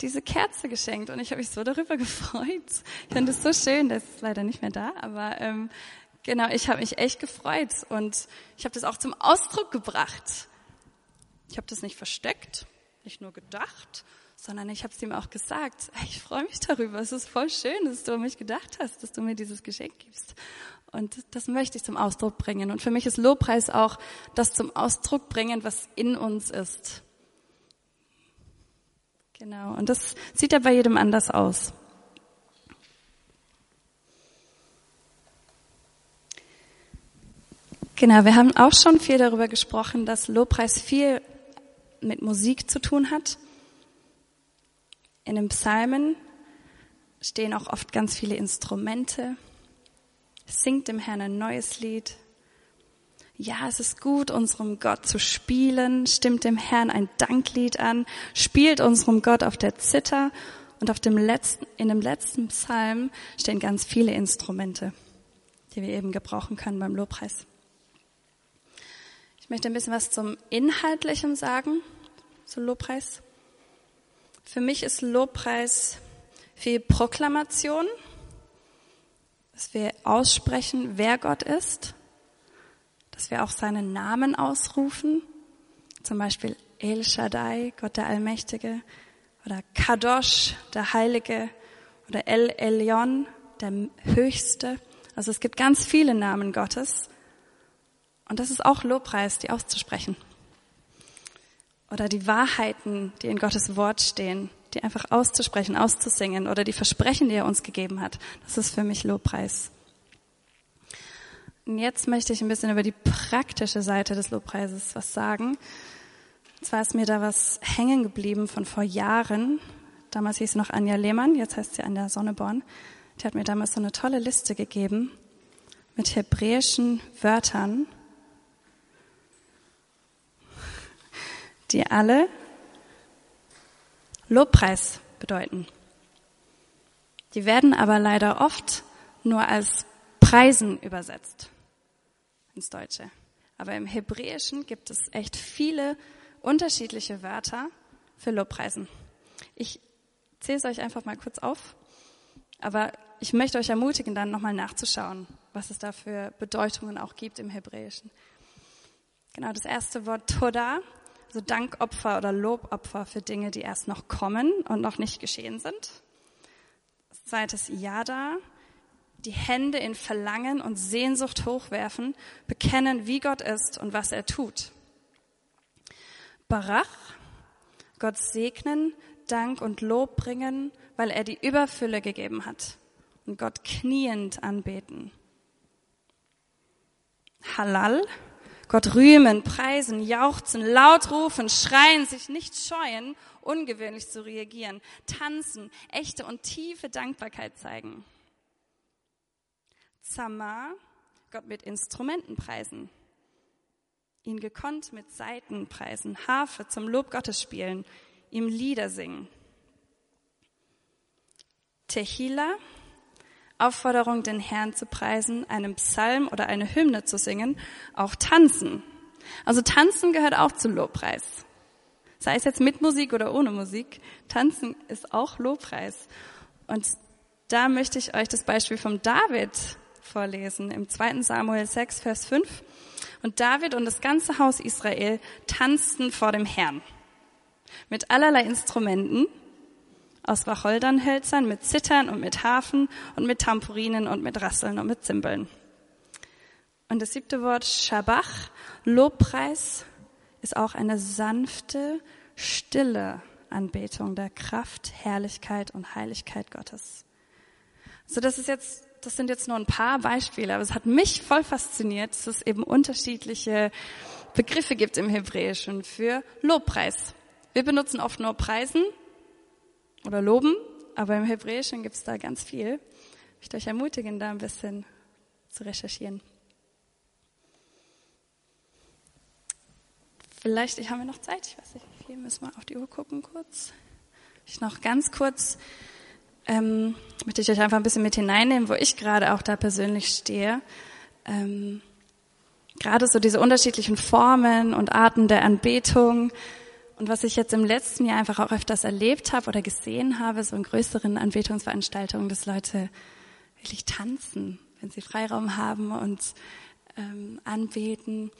S3: diese Kerze geschenkt und ich habe mich so darüber gefreut. Ich fand es so schön, der ist leider nicht mehr da, aber ähm, genau, ich habe mich echt gefreut und ich habe das auch zum Ausdruck gebracht. Ich habe das nicht versteckt, nicht nur gedacht, sondern ich habe es ihm auch gesagt. Ich freue mich darüber. Es ist voll schön, dass du an mich gedacht hast, dass du mir dieses Geschenk gibst. Und das möchte ich zum Ausdruck bringen. Und für mich ist Lobpreis auch das zum Ausdruck bringen, was in uns ist. Genau. Und das sieht ja bei jedem anders aus. Genau, wir haben auch schon viel darüber gesprochen, dass Lobpreis viel mit Musik zu tun hat. In den Psalmen stehen auch oft ganz viele Instrumente. Singt dem Herrn ein neues Lied. Ja, es ist gut, unserem Gott zu spielen, stimmt dem Herrn ein Danklied an, spielt unserem Gott auf der Zither und auf dem letzten, in dem letzten Psalm stehen ganz viele Instrumente, die wir eben gebrauchen können beim Lobpreis. Ich möchte ein bisschen was zum Inhaltlichen sagen, zum Lobpreis. Für mich ist Lobpreis viel Proklamation, dass wir aussprechen, wer Gott ist, dass wir auch seinen Namen ausrufen, zum Beispiel El Shaddai, Gott der Allmächtige, oder Kadosh, der Heilige, oder El Elyon, der Höchste. Also es gibt ganz viele Namen Gottes. Und das ist auch Lobpreis, die auszusprechen. Oder die Wahrheiten, die in Gottes Wort stehen, die einfach auszusprechen, auszusingen oder die Versprechen, die er uns gegeben hat. Das ist für mich Lobpreis. Und jetzt möchte ich ein bisschen über die praktische Seite des Lobpreises was sagen. Und zwar ist mir da was hängen geblieben von vor Jahren. Damals hieß sie noch Anja Lehmann, jetzt heißt sie Anja Sonneborn. Die hat mir damals so eine tolle Liste gegeben mit hebräischen Wörtern, die alle Lobpreis bedeuten. Die werden aber leider oft nur als Preisen übersetzt ins Deutsche. Aber im Hebräischen gibt es echt viele unterschiedliche Wörter für Lobpreisen. Ich zähle es euch einfach mal kurz auf, aber ich möchte euch ermutigen, dann nochmal nachzuschauen, was es da für Bedeutungen auch gibt im Hebräischen. Genau, das erste Wort Toda so Dankopfer oder Lobopfer für Dinge, die erst noch kommen und noch nicht geschehen sind. Zweites Yada, die Hände in Verlangen und Sehnsucht hochwerfen, bekennen, wie Gott ist und was er tut. Barach, Gott segnen, Dank und Lob bringen, weil er die Überfülle gegeben hat und Gott kniend anbeten. Halal, Gott rühmen, preisen, jauchzen, laut rufen, schreien, sich nicht scheuen, ungewöhnlich zu reagieren, tanzen, echte und tiefe Dankbarkeit zeigen. Zama, Gott mit Instrumenten preisen, ihn gekonnt mit Saiten preisen, Harfe zum Lob Gottes spielen, ihm Lieder singen. Tehila, Aufforderung, den Herrn zu preisen, einen Psalm oder eine Hymne zu singen, auch tanzen. Also tanzen gehört auch zum Lobpreis. Sei es jetzt mit Musik oder ohne Musik, tanzen ist auch Lobpreis. Und da möchte ich euch das Beispiel vom David vorlesen, im 2. Samuel 6, Vers 5. Und David und das ganze Haus Israel tanzten vor dem Herrn mit allerlei Instrumenten aus Wacholderhölzern mit Zittern und mit Hafen und mit Tamburinen und mit Rasseln und mit Zimbeln. Und das siebte Wort, Shabach, Lobpreis, ist auch eine sanfte, stille Anbetung der Kraft, Herrlichkeit und Heiligkeit Gottes. So, das ist jetzt, das sind jetzt nur ein paar Beispiele, aber es hat mich voll fasziniert, dass es eben unterschiedliche Begriffe gibt im Hebräischen für Lobpreis. Wir benutzen oft nur Preisen, oder loben, aber im Hebräischen gibt es da ganz viel. Ich möchte euch ermutigen, da ein bisschen zu recherchieren. vielleicht, ich habe noch Zeit, ich weiß nicht wie viel, müssen wir auf die Uhr gucken kurz. Ich noch ganz kurz, ähm, möchte ich euch einfach ein bisschen mit hineinnehmen, wo ich gerade auch da persönlich stehe. Ähm, gerade so diese unterschiedlichen Formen und Arten der Anbetung und was ich jetzt im letzten Jahr einfach auch öfters erlebt habe oder gesehen habe, so in größeren Anbetungsveranstaltungen, dass Leute wirklich tanzen, wenn sie Freiraum haben und ähm, anbeten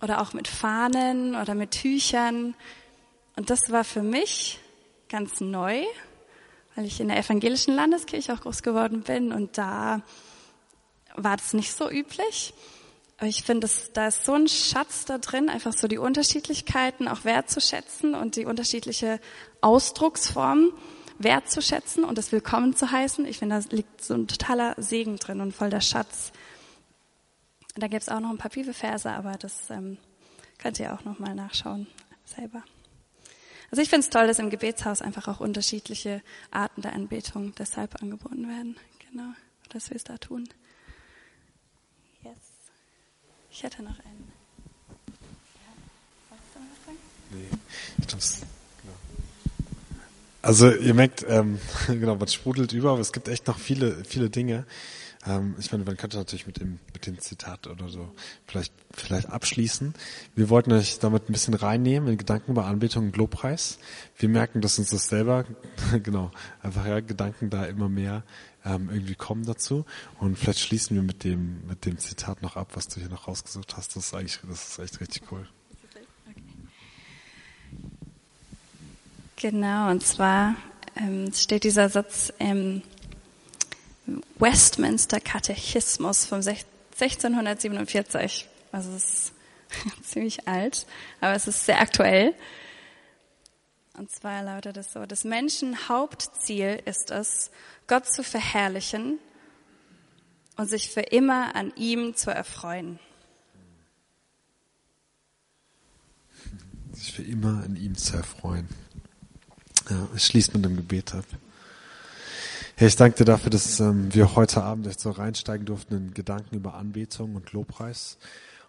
S3: oder auch mit Fahnen oder mit Tüchern. Und das war für mich ganz neu, weil ich in der evangelischen Landeskirche auch groß geworden bin und da war das nicht so üblich. Ich finde, da ist so ein Schatz da drin, einfach so die Unterschiedlichkeiten auch wertzuschätzen und die unterschiedliche Ausdrucksform wertzuschätzen und das willkommen zu heißen. Ich finde, da liegt so ein totaler Segen drin und voll der Schatz. Da gibt es auch noch ein paar Bibelverse, aber das ähm, könnt ihr auch noch mal nachschauen selber. Also ich finde es toll, dass im Gebetshaus einfach auch unterschiedliche Arten der Anbetung deshalb angeboten werden. Genau, das wir es da tun. Ich hätte noch einen. Ja,
S2: du noch was sagen? Nee, ich glaube genau. Also ihr merkt, ähm, genau, man sprudelt über, aber es gibt echt noch viele, viele Dinge. Ähm, ich meine, man könnte natürlich mit dem, mit dem Zitat oder so vielleicht, vielleicht abschließen. Wir wollten euch damit ein bisschen reinnehmen in Gedanken über Anbetung und Lobpreis. Wir merken, dass uns das selber, genau, einfach ja, Gedanken da immer mehr ähm, irgendwie kommen dazu. Und vielleicht schließen wir mit dem, mit dem Zitat noch ab, was du hier noch rausgesucht hast. Das ist eigentlich, das ist echt richtig cool.
S3: Genau, und zwar ähm, steht dieser Satz im Westminster Katechismus vom 1647. Also es ist ziemlich alt, aber es ist sehr aktuell. Und zwar lautet es so, des Menschen Hauptziel ist es, Gott zu verherrlichen und sich für immer an ihm zu erfreuen.
S2: Sich für immer an ihm zu erfreuen. Ja, es schließt mit dem Gebet ab. Herr, ich danke dir dafür, dass ähm, wir heute Abend echt so reinsteigen durften in Gedanken über Anbetung und Lobpreis.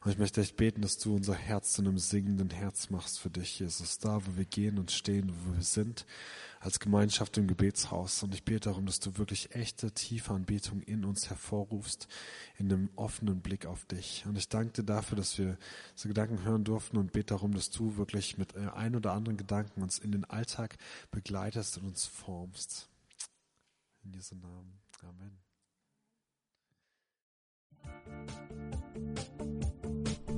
S2: Und ich möchte echt beten, dass du unser Herz zu einem singenden Herz machst für dich, Jesus. Da, wo wir gehen und stehen, wo wir sind, als Gemeinschaft im Gebetshaus. Und ich bete darum, dass du wirklich echte, tiefe Anbetung in uns hervorrufst, in einem offenen Blick auf dich. Und ich danke dir dafür, dass wir so Gedanken hören durften und bete darum, dass du wirklich mit äh, ein oder anderen Gedanken uns in den Alltag begleitest und uns formst. In Jesu Namen. Amen.